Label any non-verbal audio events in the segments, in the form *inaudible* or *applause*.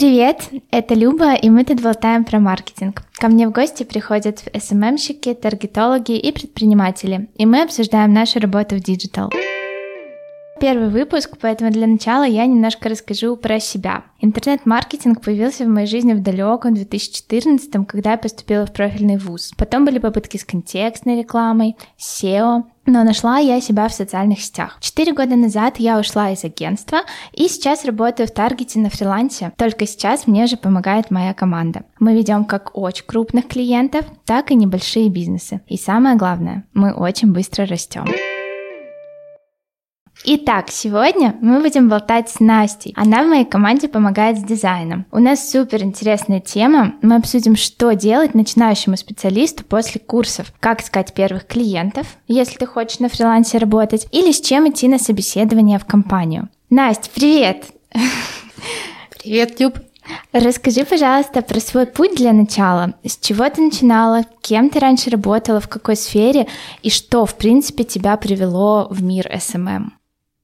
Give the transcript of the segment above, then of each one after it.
Привет, это Люба, и мы тут болтаем про маркетинг. Ко мне в гости приходят SMM щики, таргетологи и предприниматели, и мы обсуждаем нашу работу в digital первый выпуск, поэтому для начала я немножко расскажу про себя. Интернет-маркетинг появился в моей жизни в далеком 2014 когда я поступила в профильный вуз. Потом были попытки с контекстной рекламой, SEO, но нашла я себя в социальных сетях. Четыре года назад я ушла из агентства и сейчас работаю в Таргете на фрилансе. Только сейчас мне же помогает моя команда. Мы ведем как очень крупных клиентов, так и небольшие бизнесы. И самое главное, мы очень быстро растем. Итак, сегодня мы будем болтать с Настей. Она в моей команде помогает с дизайном. У нас супер интересная тема. Мы обсудим, что делать начинающему специалисту после курсов. Как искать первых клиентов, если ты хочешь на фрилансе работать, или с чем идти на собеседование в компанию. Настя, привет! Привет, Люб! Расскажи, пожалуйста, про свой путь для начала. С чего ты начинала, кем ты раньше работала, в какой сфере и что, в принципе, тебя привело в мир SMM?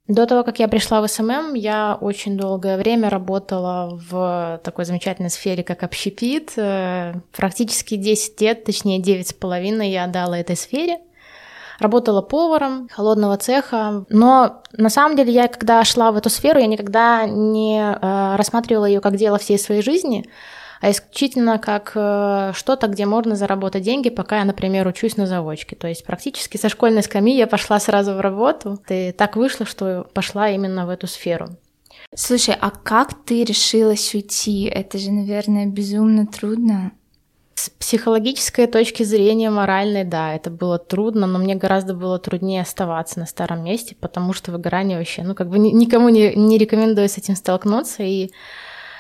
До того, как я пришла в SMM, я очень долгое время работала в такой замечательной сфере, как общепит. Э, практически 10 лет, точнее 9 с половиной я отдала этой сфере. Работала поваром холодного цеха, но на самом деле я, когда шла в эту сферу, я никогда не э, рассматривала ее как дело всей своей жизни, а исключительно как э, что-то, где можно заработать деньги, пока я, например, учусь на заочке. То есть практически со школьной скамьи я пошла сразу в работу. И так вышло, что пошла именно в эту сферу. Слушай, а как ты решилась уйти? Это же, наверное, безумно трудно. С психологической точки зрения, моральной, да, это было трудно, но мне гораздо было труднее оставаться на старом месте, потому что выгорание вообще, ну, как бы никому не, не рекомендую с этим столкнуться, и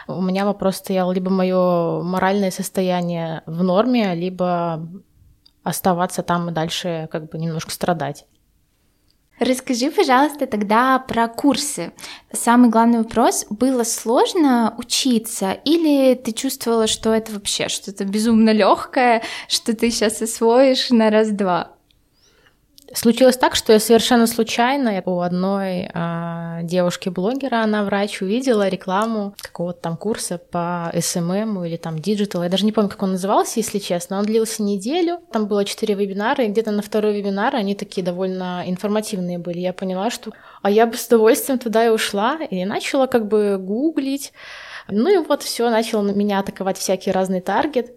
у меня вопрос стоял либо мое моральное состояние в норме, либо оставаться там и дальше как бы немножко страдать. Расскажи, пожалуйста, тогда про курсы. Самый главный вопрос, было сложно учиться или ты чувствовала, что это вообще что-то безумно легкое, что ты сейчас освоишь на раз-два? Случилось так, что я совершенно случайно у одной э, девушки-блогера, она врач, увидела рекламу какого-то там курса по SMM или там digital. Я даже не помню, как он назывался, если честно. Он длился неделю, там было четыре вебинара, и где-то на второй вебинар они такие довольно информативные были. Я поняла, что а я бы с удовольствием туда и ушла, и начала как бы гуглить. Ну и вот все, начал меня атаковать всякий разный таргет.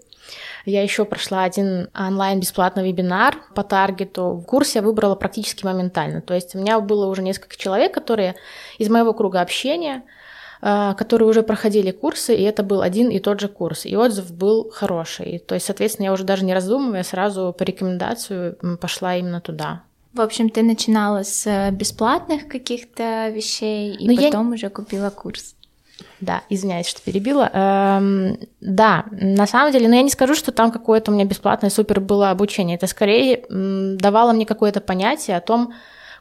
Я еще прошла один онлайн бесплатный вебинар по таргету. Курс я выбрала практически моментально. То есть у меня было уже несколько человек, которые из моего круга общения, э, которые уже проходили курсы, и это был один и тот же курс. И отзыв был хороший. То есть, соответственно, я уже даже не раздумывая, сразу по рекомендацию пошла именно туда. В общем, ты начинала с бесплатных каких-то вещей, и Но потом я... уже купила курс. Да, извиняюсь, что перебила. Эм, да, на самом деле, но я не скажу, что там какое-то у меня бесплатное супер было обучение. Это скорее давало мне какое-то понятие о том,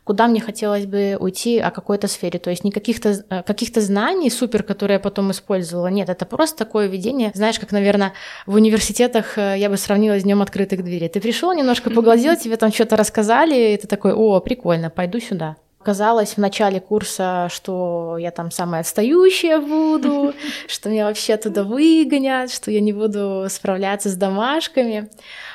куда мне хотелось бы уйти о какой-то сфере. То есть не каких-то э, каких знаний супер, которые я потом использовала. Нет, это просто такое видение. Знаешь, как, наверное, в университетах э, я бы сравнила с днем открытых дверей. Ты пришел, немножко поглазел, *laughs* тебе там что-то рассказали, и ты такой, о, прикольно, пойду сюда. Казалось в начале курса, что я там самая отстающая буду, *laughs* что меня вообще туда выгонят, что я не буду справляться с домашками.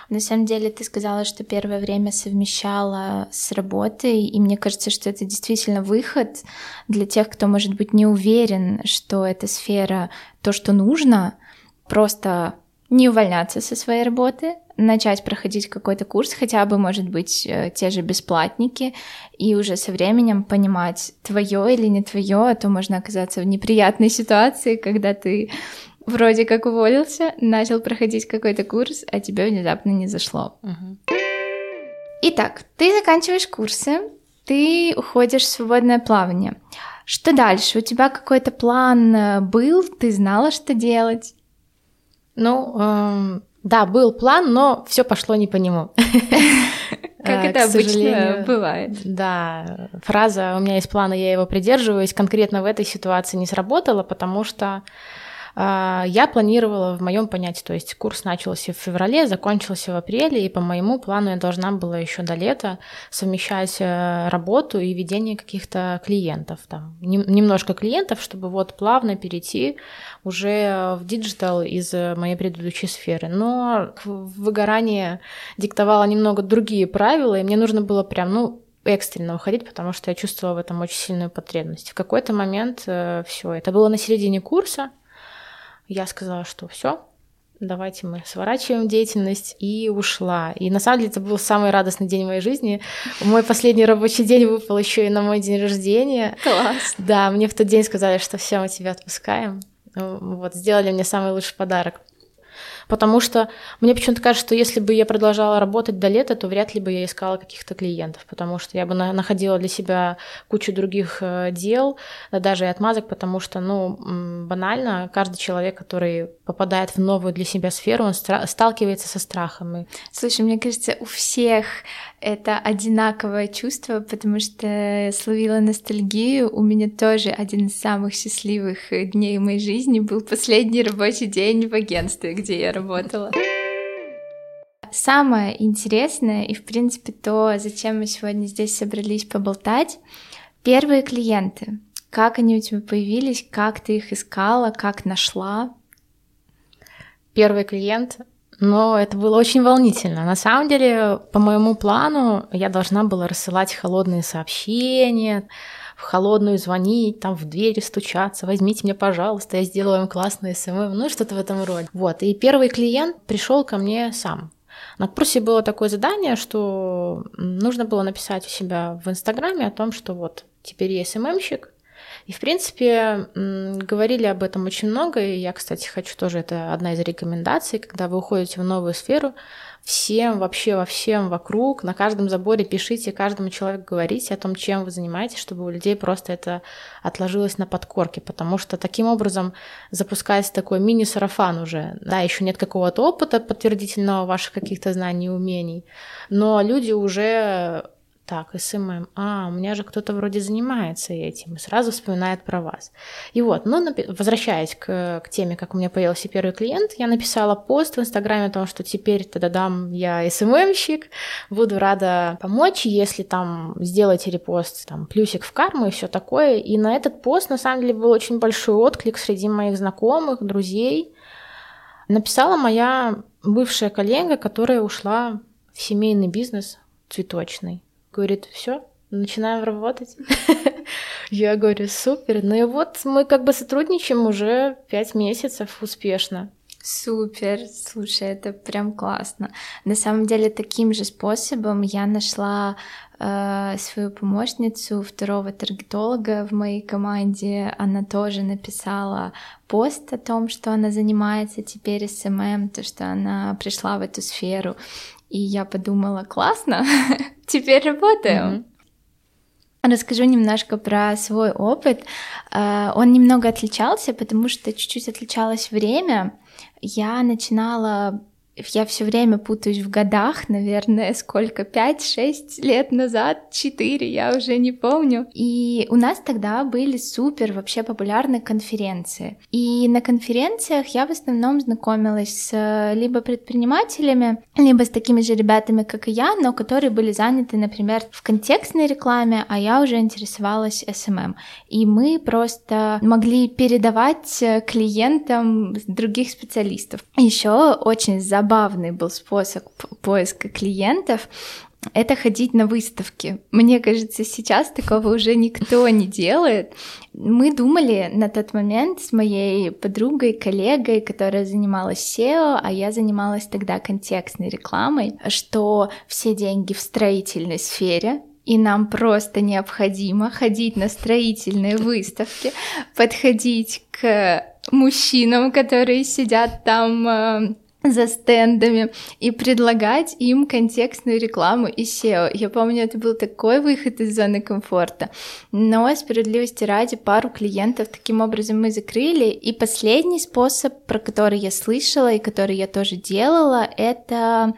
На самом деле ты сказала, что первое время совмещала с работой, и мне кажется, что это действительно выход для тех, кто, может быть, не уверен, что эта сфера то, что нужно, просто не увольняться со своей работы, начать проходить какой-то курс, хотя бы, может быть, э, те же бесплатники, и уже со временем понимать, твое или не твое, а то можно оказаться в неприятной *laughs* ситуации, когда ты вроде как уволился, начал проходить какой-то курс, а тебе внезапно не зашло. Угу. Итак, ты заканчиваешь курсы, ты уходишь в свободное плавание. Что дальше? У тебя какой-то план э, был? Ты знала, что делать? Ну, эм, да, был план, но все пошло не по нему. *laughs* Как это обычно бывает. Да, фраза «у меня есть план, и я его придерживаюсь» конкретно в этой ситуации не сработала, потому что я планировала в моем понятии, то есть курс начался в феврале, закончился в апреле, и по моему плану я должна была еще до лета совмещать э, работу и ведение каких-то клиентов, там, немножко клиентов, чтобы вот плавно перейти уже в digital из моей предыдущей сферы. Но выгорание диктовало немного другие правила, и мне нужно было прям, ну, экстренно уходить, потому что я чувствовала в этом очень сильную потребность. В какой-то момент э, все, это было на середине курса, я сказала, что все, давайте мы сворачиваем деятельность, и ушла. И на самом деле это был самый радостный день в моей жизни. Мой последний рабочий день выпал еще и на мой день рождения. Класс. Да, мне в тот день сказали, что все, мы тебя отпускаем. Вот, сделали мне самый лучший подарок. Потому что мне почему-то кажется, что если бы я продолжала работать до лета, то вряд ли бы я искала каких-то клиентов, потому что я бы находила для себя кучу других э, дел, даже и отмазок, потому что, ну, банально, каждый человек, который попадает в новую для себя сферу, он сталкивается со страхом. Слушай, мне кажется, у всех это одинаковое чувство, потому что словила ностальгию. У меня тоже один из самых счастливых дней в моей жизни был последний рабочий день в агентстве, где я работала. Самое интересное и, в принципе, то, зачем мы сегодня здесь собрались поболтать, первые клиенты. Как они у тебя появились, как ты их искала, как нашла? Первый клиент но это было очень волнительно. На самом деле, по моему плану, я должна была рассылать холодные сообщения, в холодную звонить, там в двери стучаться, возьмите меня, пожалуйста, я сделаю вам классный SMM, ну что-то в этом роде. Вот, и первый клиент пришел ко мне сам. На курсе было такое задание, что нужно было написать у себя в Инстаграме о том, что вот теперь я SMM щик, и, в принципе, говорили об этом очень много, и я, кстати, хочу тоже, это одна из рекомендаций, когда вы уходите в новую сферу, всем, вообще во всем вокруг, на каждом заборе пишите, каждому человеку говорите о том, чем вы занимаетесь, чтобы у людей просто это отложилось на подкорке, потому что таким образом запускается такой мини-сарафан уже. Да, еще нет какого-то опыта подтвердительного ваших каких-то знаний и умений, но люди уже так, SMM, а, у меня же кто-то вроде занимается этим, и сразу вспоминает про вас. И вот, ну, возвращаясь к, к теме, как у меня появился первый клиент, я написала пост в Инстаграме о том, что теперь, та-дам, я SMM щик, буду рада помочь, если там сделаете репост, там, плюсик в карму и все такое. И на этот пост, на самом деле, был очень большой отклик среди моих знакомых, друзей. Написала моя бывшая коллега, которая ушла в семейный бизнес цветочный говорит, все, начинаем работать. *laughs* Я говорю, супер. Ну и вот мы как бы сотрудничаем уже пять месяцев успешно. Супер, слушай, это прям классно. На самом деле таким же способом я нашла э, свою помощницу, второго таргетолога в моей команде. Она тоже написала пост о том, что она занимается теперь SMM, то, что она пришла в эту сферу. И я подумала, классно, *laughs* теперь работаем. Mm-hmm. Расскажу немножко про свой опыт. А, он немного отличался, потому что чуть-чуть отличалось время. Я начинала я все время путаюсь в годах, наверное, сколько, 5-6 лет назад, 4, я уже не помню. И у нас тогда были супер вообще популярные конференции. И на конференциях я в основном знакомилась с либо предпринимателями, либо с такими же ребятами, как и я, но которые были заняты, например, в контекстной рекламе, а я уже интересовалась SMM. И мы просто могли передавать клиентам других специалистов. Еще очень забавно забавный был способ поиска клиентов это ходить на выставки. Мне кажется, сейчас такого уже никто не делает. Мы думали на тот момент с моей подругой, коллегой, которая занималась SEO, а я занималась тогда контекстной рекламой, что все деньги в строительной сфере, и нам просто необходимо ходить на строительные выставки, подходить к мужчинам, которые сидят там э, за стендами и предлагать им контекстную рекламу и SEO. Я помню, это был такой выход из зоны комфорта. Но справедливости ради пару клиентов таким образом мы закрыли. И последний способ, про который я слышала и который я тоже делала, это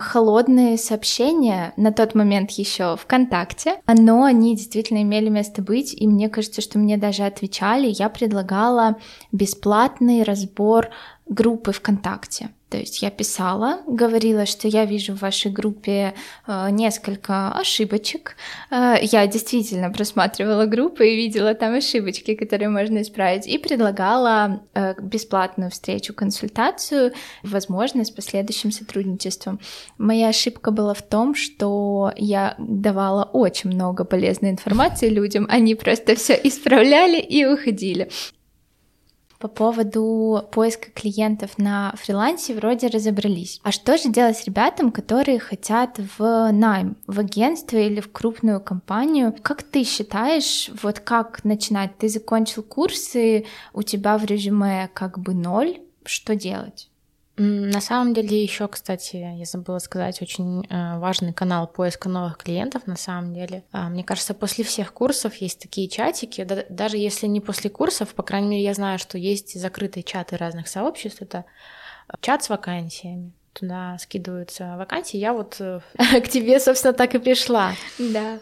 холодные сообщения на тот момент еще ВКонтакте, но они действительно имели место быть, и мне кажется, что мне даже отвечали. Я предлагала бесплатный разбор группы ВКонтакте. То есть я писала, говорила, что я вижу в вашей группе э, несколько ошибочек. Э, я действительно просматривала группы и видела там ошибочки, которые можно исправить, и предлагала э, бесплатную встречу, консультацию, возможно, с последующим сотрудничеством. Моя ошибка была в том, что я давала очень много полезной информации людям, они просто все исправляли и уходили. По поводу поиска клиентов на фрилансе вроде разобрались. А что же делать ребятам, которые хотят в найм, в агентство или в крупную компанию? Как ты считаешь, вот как начинать? Ты закончил курсы, у тебя в резюме как бы ноль, что делать? На самом деле еще, кстати, я забыла сказать, очень э, важный канал поиска новых клиентов на самом деле. А, мне кажется, после всех курсов есть такие чатики, даже если не после курсов, по крайней мере, я знаю, что есть закрытые чаты разных сообществ, это чат с вакансиями туда скидываются вакансии. Я вот э, *laughs* к тебе, собственно, так и пришла. Да.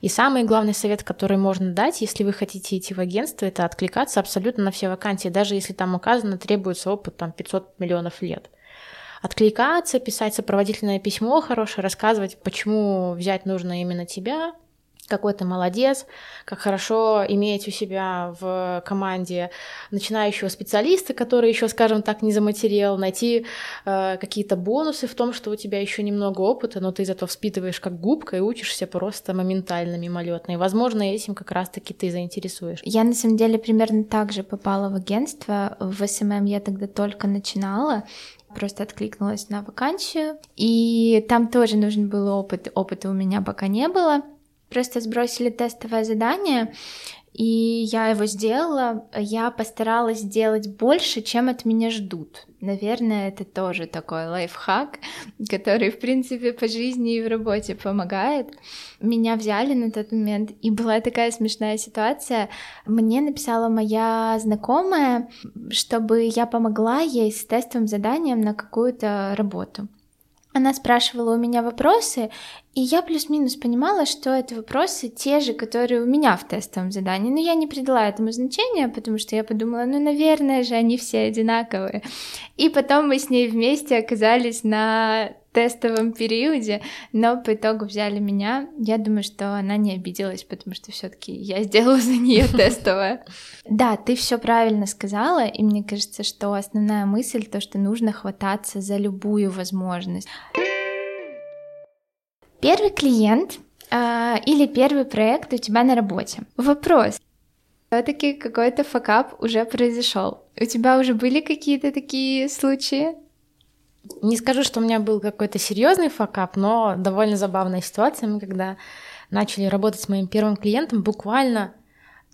И самый главный совет, который можно дать, если вы хотите идти в агентство, это откликаться абсолютно на все вакансии, даже если там указано требуется опыт там 500 миллионов лет. Откликаться, писать сопроводительное письмо хорошее, рассказывать, почему взять нужно именно тебя, какой ты молодец, как хорошо иметь у себя в команде начинающего специалиста, который еще, скажем так, не заматерел, найти э, какие-то бонусы в том, что у тебя еще немного опыта, но ты зато впитываешь как губка и учишься просто моментально, мимолетно. И, возможно, этим как раз-таки ты заинтересуешь. Я, на самом деле, примерно так же попала в агентство. В SMM я тогда только начинала, просто откликнулась на вакансию, и там тоже нужен был опыт. Опыта у меня пока не было. Просто сбросили тестовое задание, и я его сделала. Я постаралась сделать больше, чем от меня ждут. Наверное, это тоже такой лайфхак, *laughs* который, в принципе, по жизни и в работе помогает. Меня взяли на тот момент, и была такая смешная ситуация. Мне написала моя знакомая, чтобы я помогла ей с тестовым заданием на какую-то работу. Она спрашивала у меня вопросы, и я плюс-минус понимала, что это вопросы те же, которые у меня в тестовом задании. Но я не придала этому значения, потому что я подумала, ну, наверное же, они все одинаковые. И потом мы с ней вместе оказались на тестовом периоде, но по итогу взяли меня. Я думаю, что она не обиделась, потому что все-таки я сделала за нее *laughs* тестовое. Да, ты все правильно сказала, и мне кажется, что основная мысль то, что нужно хвататься за любую возможность. Первый клиент э, или первый проект у тебя на работе. Вопрос. Все-таки какой-то факап уже произошел. У тебя уже были какие-то такие случаи? Не скажу, что у меня был какой-то серьезный факап, но довольно забавная ситуация. Мы когда начали работать с моим первым клиентом, буквально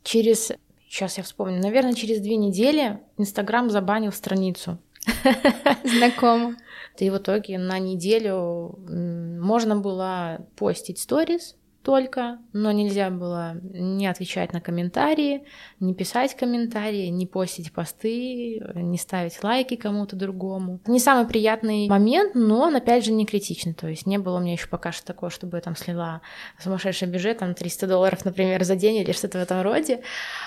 через, сейчас я вспомню, наверное, через две недели Инстаграм забанил страницу. *laughs* Знакомо. И в итоге на неделю можно было постить сторис, только, но нельзя было не отвечать на комментарии, не писать комментарии, не постить посты, не ставить лайки кому-то другому. Не самый приятный момент, но он, опять же, не критичный. То есть не было у меня еще пока что такого, чтобы я там слила сумасшедший бюджет, там 300 долларов, например, за день или что-то в этом роде.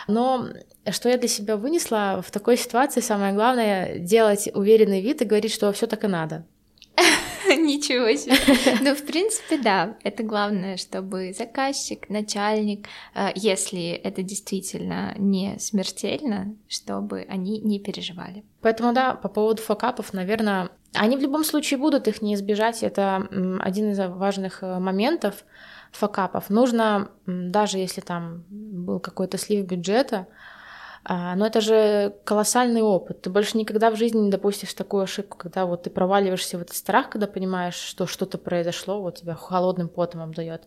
Но что я для себя вынесла в такой ситуации, самое главное, делать уверенный вид и говорить, что все так и надо. *laughs* Ничего себе. *laughs* Ну, в принципе, да, это главное, чтобы заказчик, начальник, э, если это действительно не смертельно, чтобы они не переживали. Поэтому, да, по поводу факапов, наверное, они в любом случае будут, их не избежать. Это один из важных э, моментов факапов. Нужно, даже если там был какой-то слив бюджета, но это же колоссальный опыт. Ты больше никогда в жизни не допустишь такую ошибку, когда вот ты проваливаешься в этот страх, когда понимаешь, что что-то произошло, вот тебя холодным потом обдает.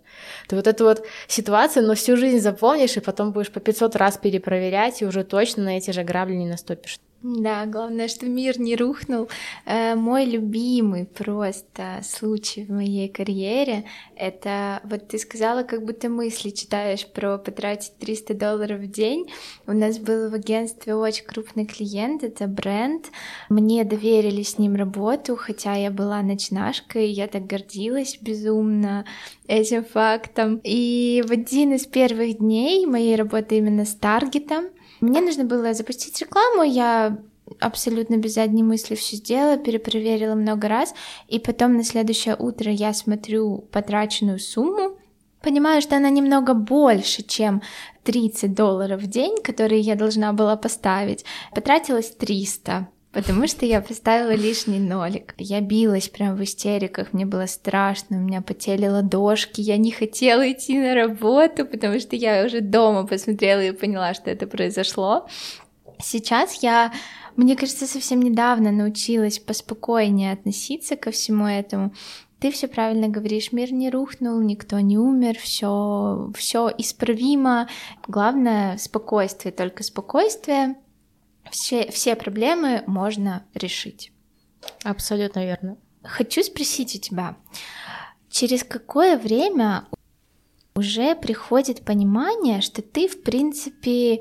Ты вот эту вот ситуацию, но всю жизнь запомнишь, и потом будешь по 500 раз перепроверять, и уже точно на эти же грабли не наступишь. Да, главное, что мир не рухнул. Э, мой любимый просто случай в моей карьере — это вот ты сказала, как будто мысли читаешь про потратить 300 долларов в день. У нас был в агентстве очень крупный клиент, это бренд. Мне доверили с ним работу, хотя я была ночнашкой, я так гордилась безумно этим фактом. И в один из первых дней моей работы именно с таргетом мне нужно было запустить рекламу, я абсолютно без задней мысли все сделала, перепроверила много раз, и потом на следующее утро я смотрю потраченную сумму, понимаю, что она немного больше, чем 30 долларов в день, которые я должна была поставить. Потратилась 300 потому что я поставила лишний нолик. Я билась прям в истериках, мне было страшно, у меня потели ладошки, я не хотела идти на работу, потому что я уже дома посмотрела и поняла, что это произошло. Сейчас я, мне кажется, совсем недавно научилась поспокойнее относиться ко всему этому. Ты все правильно говоришь, мир не рухнул, никто не умер, все, все исправимо. Главное спокойствие, только спокойствие все, все проблемы можно решить. Абсолютно верно. Хочу спросить у тебя, через какое время уже приходит понимание, что ты, в принципе,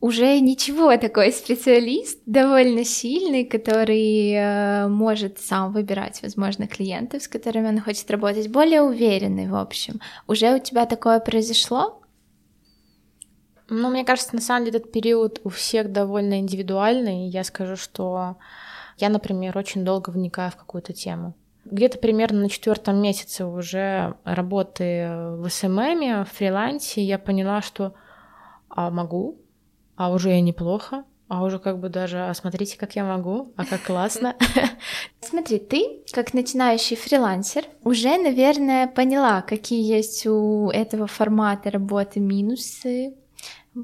уже ничего *laughs* такой специалист, довольно сильный, который э, может сам выбирать, возможно, клиентов, с которыми он хочет работать, более уверенный, в общем. Уже у тебя такое произошло? Ну, мне кажется, на самом деле этот период у всех довольно индивидуальный. Я скажу, что я, например, очень долго вникаю в какую-то тему. Где-то примерно на четвертом месяце уже работы в СММе, в фрилансе, я поняла, что а могу, а уже я неплохо, а уже как бы даже, а смотрите, как я могу, а как классно. *laughs* Смотри, ты, как начинающий фрилансер, уже, наверное, поняла, какие есть у этого формата работы минусы,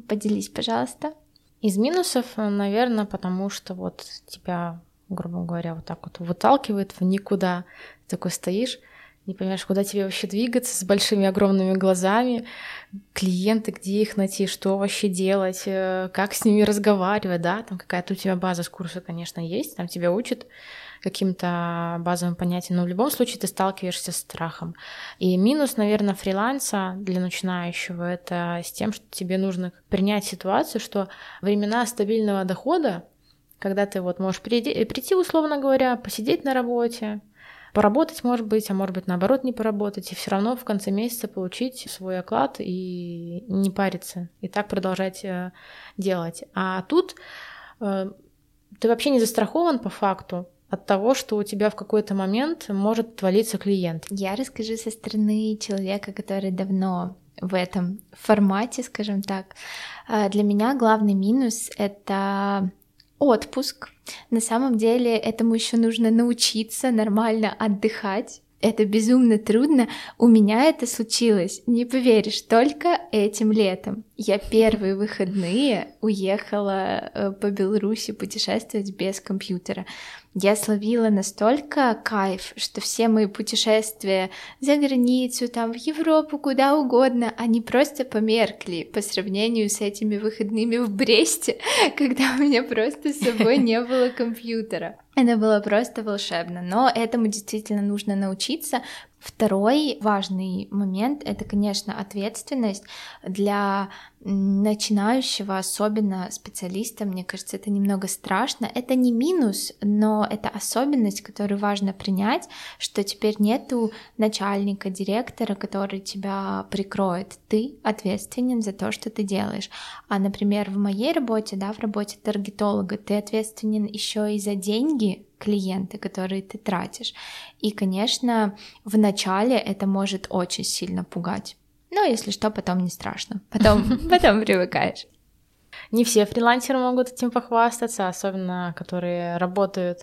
Поделись, пожалуйста. Из минусов, наверное, потому что вот тебя, грубо говоря, вот так вот выталкивает в никуда. Ты такой стоишь, не понимаешь, куда тебе вообще двигаться с большими огромными глазами, клиенты, где их найти, что вообще делать, э, как с ними разговаривать, да, там какая-то у тебя база с курса, конечно, есть, там тебя учат каким-то базовым понятиям, но в любом случае ты сталкиваешься с страхом. И минус, наверное, фриланса для начинающего — это с тем, что тебе нужно принять ситуацию, что времена стабильного дохода, когда ты вот можешь прийти, прийти условно говоря, посидеть на работе, поработать, может быть, а может быть, наоборот, не поработать, и все равно в конце месяца получить свой оклад и не париться, и так продолжать э, делать. А тут э, ты вообще не застрахован по факту, от того, что у тебя в какой-то момент может твалиться клиент. Я расскажу со стороны человека, который давно в этом формате, скажем так. А, для меня главный минус — это отпуск. На самом деле этому еще нужно научиться нормально отдыхать. Это безумно трудно. У меня это случилось, не поверишь, только этим летом. Я первые выходные уехала э, по Беларуси путешествовать без компьютера я словила настолько кайф, что все мои путешествия за границу, там в Европу, куда угодно, они просто померкли по сравнению с этими выходными в Бресте, *laughs* когда у меня просто с собой не *laughs* было компьютера. Это было просто волшебно, но этому действительно нужно научиться, Второй важный момент — это, конечно, ответственность для начинающего, особенно специалиста, мне кажется, это немного страшно. Это не минус, но это особенность, которую важно принять, что теперь нету начальника, директора, который тебя прикроет. Ты ответственен за то, что ты делаешь. А, например, в моей работе, да, в работе таргетолога, ты ответственен еще и за деньги, клиенты, которые ты тратишь. И, конечно, в начале это может очень сильно пугать. Но если что, потом не страшно. Потом, *laughs* потом привыкаешь. Не все фрилансеры могут этим похвастаться, особенно которые работают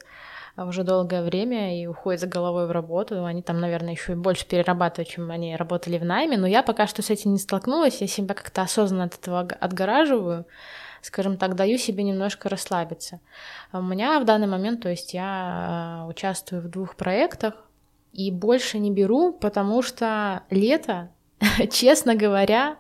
уже долгое время и уходят за головой в работу. Они там, наверное, еще и больше перерабатывают, чем они работали в найме. Но я пока что с этим не столкнулась. Я себя как-то осознанно от этого отгораживаю скажем так, даю себе немножко расслабиться. У меня в данный момент, то есть я э, участвую в двух проектах и больше не беру, потому что лето, *laughs* честно говоря,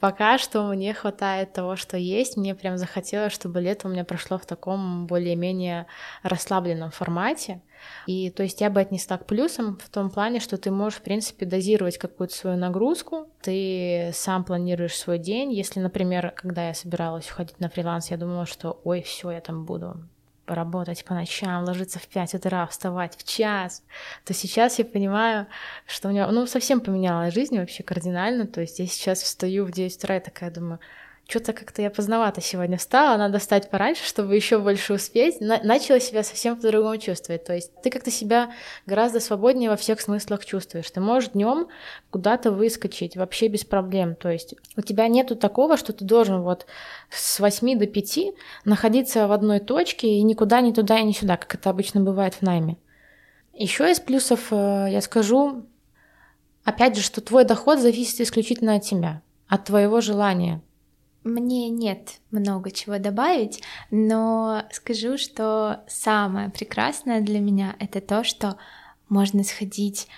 Пока что мне хватает того, что есть. Мне прям захотелось, чтобы лето у меня прошло в таком более-менее расслабленном формате. И то есть я бы отнесла к плюсам в том плане, что ты можешь, в принципе, дозировать какую-то свою нагрузку, ты сам планируешь свой день. Если, например, когда я собиралась уходить на фриланс, я думала, что ой, все, я там буду работать по ночам, ложиться в 5 утра, вставать в час, то сейчас я понимаю, что у меня, ну, совсем поменялась жизнь вообще кардинально, то есть я сейчас встаю в 9 утра и такая думаю, что-то как-то я поздновато сегодня встала, надо встать пораньше, чтобы еще больше успеть. На- начала себя совсем по-другому чувствовать. То есть ты как-то себя гораздо свободнее во всех смыслах чувствуешь. Ты можешь днем куда-то выскочить вообще без проблем. То есть у тебя нету такого, что ты должен вот с 8 до 5 находиться в одной точке и никуда, ни туда и ни сюда, как это обычно бывает в найме. Еще из плюсов э, я скажу, опять же, что твой доход зависит исключительно от тебя, от твоего желания. Мне нет много чего добавить, но скажу, что самое прекрасное для меня это то, что можно сходить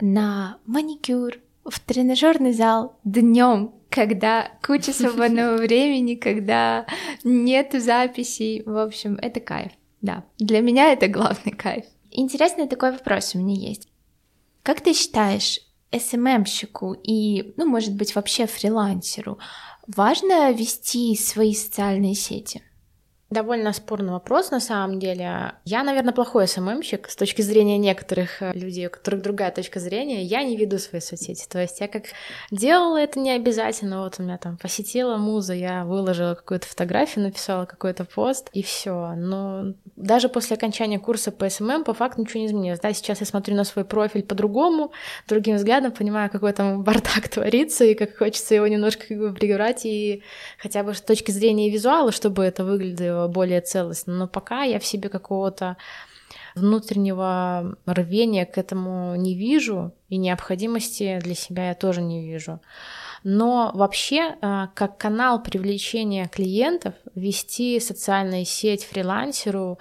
на маникюр в тренажерный зал днем, когда куча свободного *laughs* времени, когда нет записей. В общем, это кайф. Да, для меня это главный кайф. Интересный такой вопрос у меня есть. Как ты считаешь, СММщику и, ну, может быть, вообще фрилансеру важно вести свои социальные сети? Довольно спорный вопрос на самом деле. Я, наверное, плохой СММщик с точки зрения некоторых э, людей, у которых другая точка зрения. Я не веду свои соцсети. То есть я как делала это не обязательно. Вот у меня там посетила муза, я выложила какую-то фотографию, написала какой-то пост и все. Но даже после окончания курса по SMM по факту ничего не изменилось. Да, сейчас я смотрю на свой профиль по-другому, другим взглядом, понимаю, какой там *laughs* бардак творится и как хочется его немножко как бы прибирать и хотя бы с точки зрения визуала, чтобы это выглядело более целостно. Но пока я в себе какого-то внутреннего рвения к этому не вижу, и необходимости для себя я тоже не вижу. Но вообще, а, как канал привлечения клиентов, вести социальную сеть фрилансеру,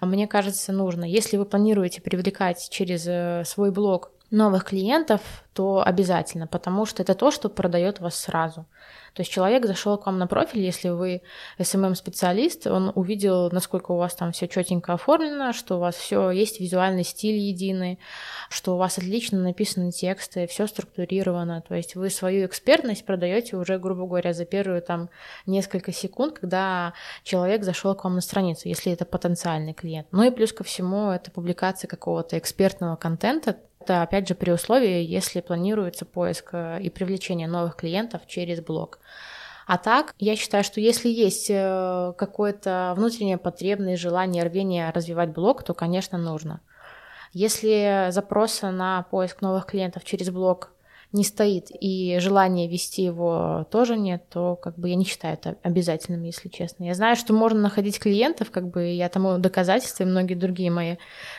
мне кажется, нужно. Если вы планируете привлекать через э, свой блог новых клиентов, то обязательно, потому что это то, что продает вас сразу. То есть человек зашел к вам на профиль, если вы SMM-специалист, он увидел, насколько у вас там все четенько оформлено, что у вас все есть визуальный стиль единый, что у вас отлично написаны тексты, все структурировано. То есть вы свою экспертность продаете уже, грубо говоря, за первые там несколько секунд, когда человек зашел к вам на страницу, если это потенциальный клиент. Ну и плюс ко всему это публикация какого-то экспертного контента, это, опять же, при условии, если планируется поиск э, и привлечение новых клиентов через блог. А так, я считаю, что если есть э, какое-то внутреннее потребное желание, рвение развивать блог, то, конечно, нужно. Если запроса на поиск новых клиентов через блог не стоит и желания вести его тоже нет, то как бы я не считаю это обязательным, если честно. Я знаю, что можно находить клиентов, как бы я тому доказательства, и многие другие мои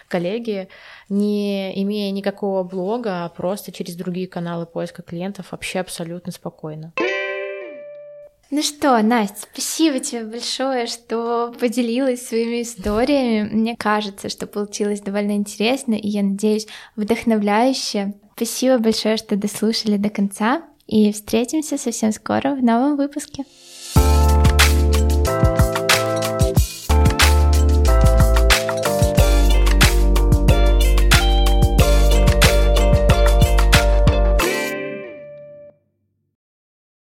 коллеги, не имея никакого блога, а просто через другие каналы поиска клиентов вообще абсолютно спокойно. Ну что, Настя, спасибо тебе большое, что поделилась своими историями. Мне кажется, что получилось довольно интересно, и я надеюсь, вдохновляюще. Спасибо большое, что дослушали до конца, и встретимся совсем скоро в новом выпуске.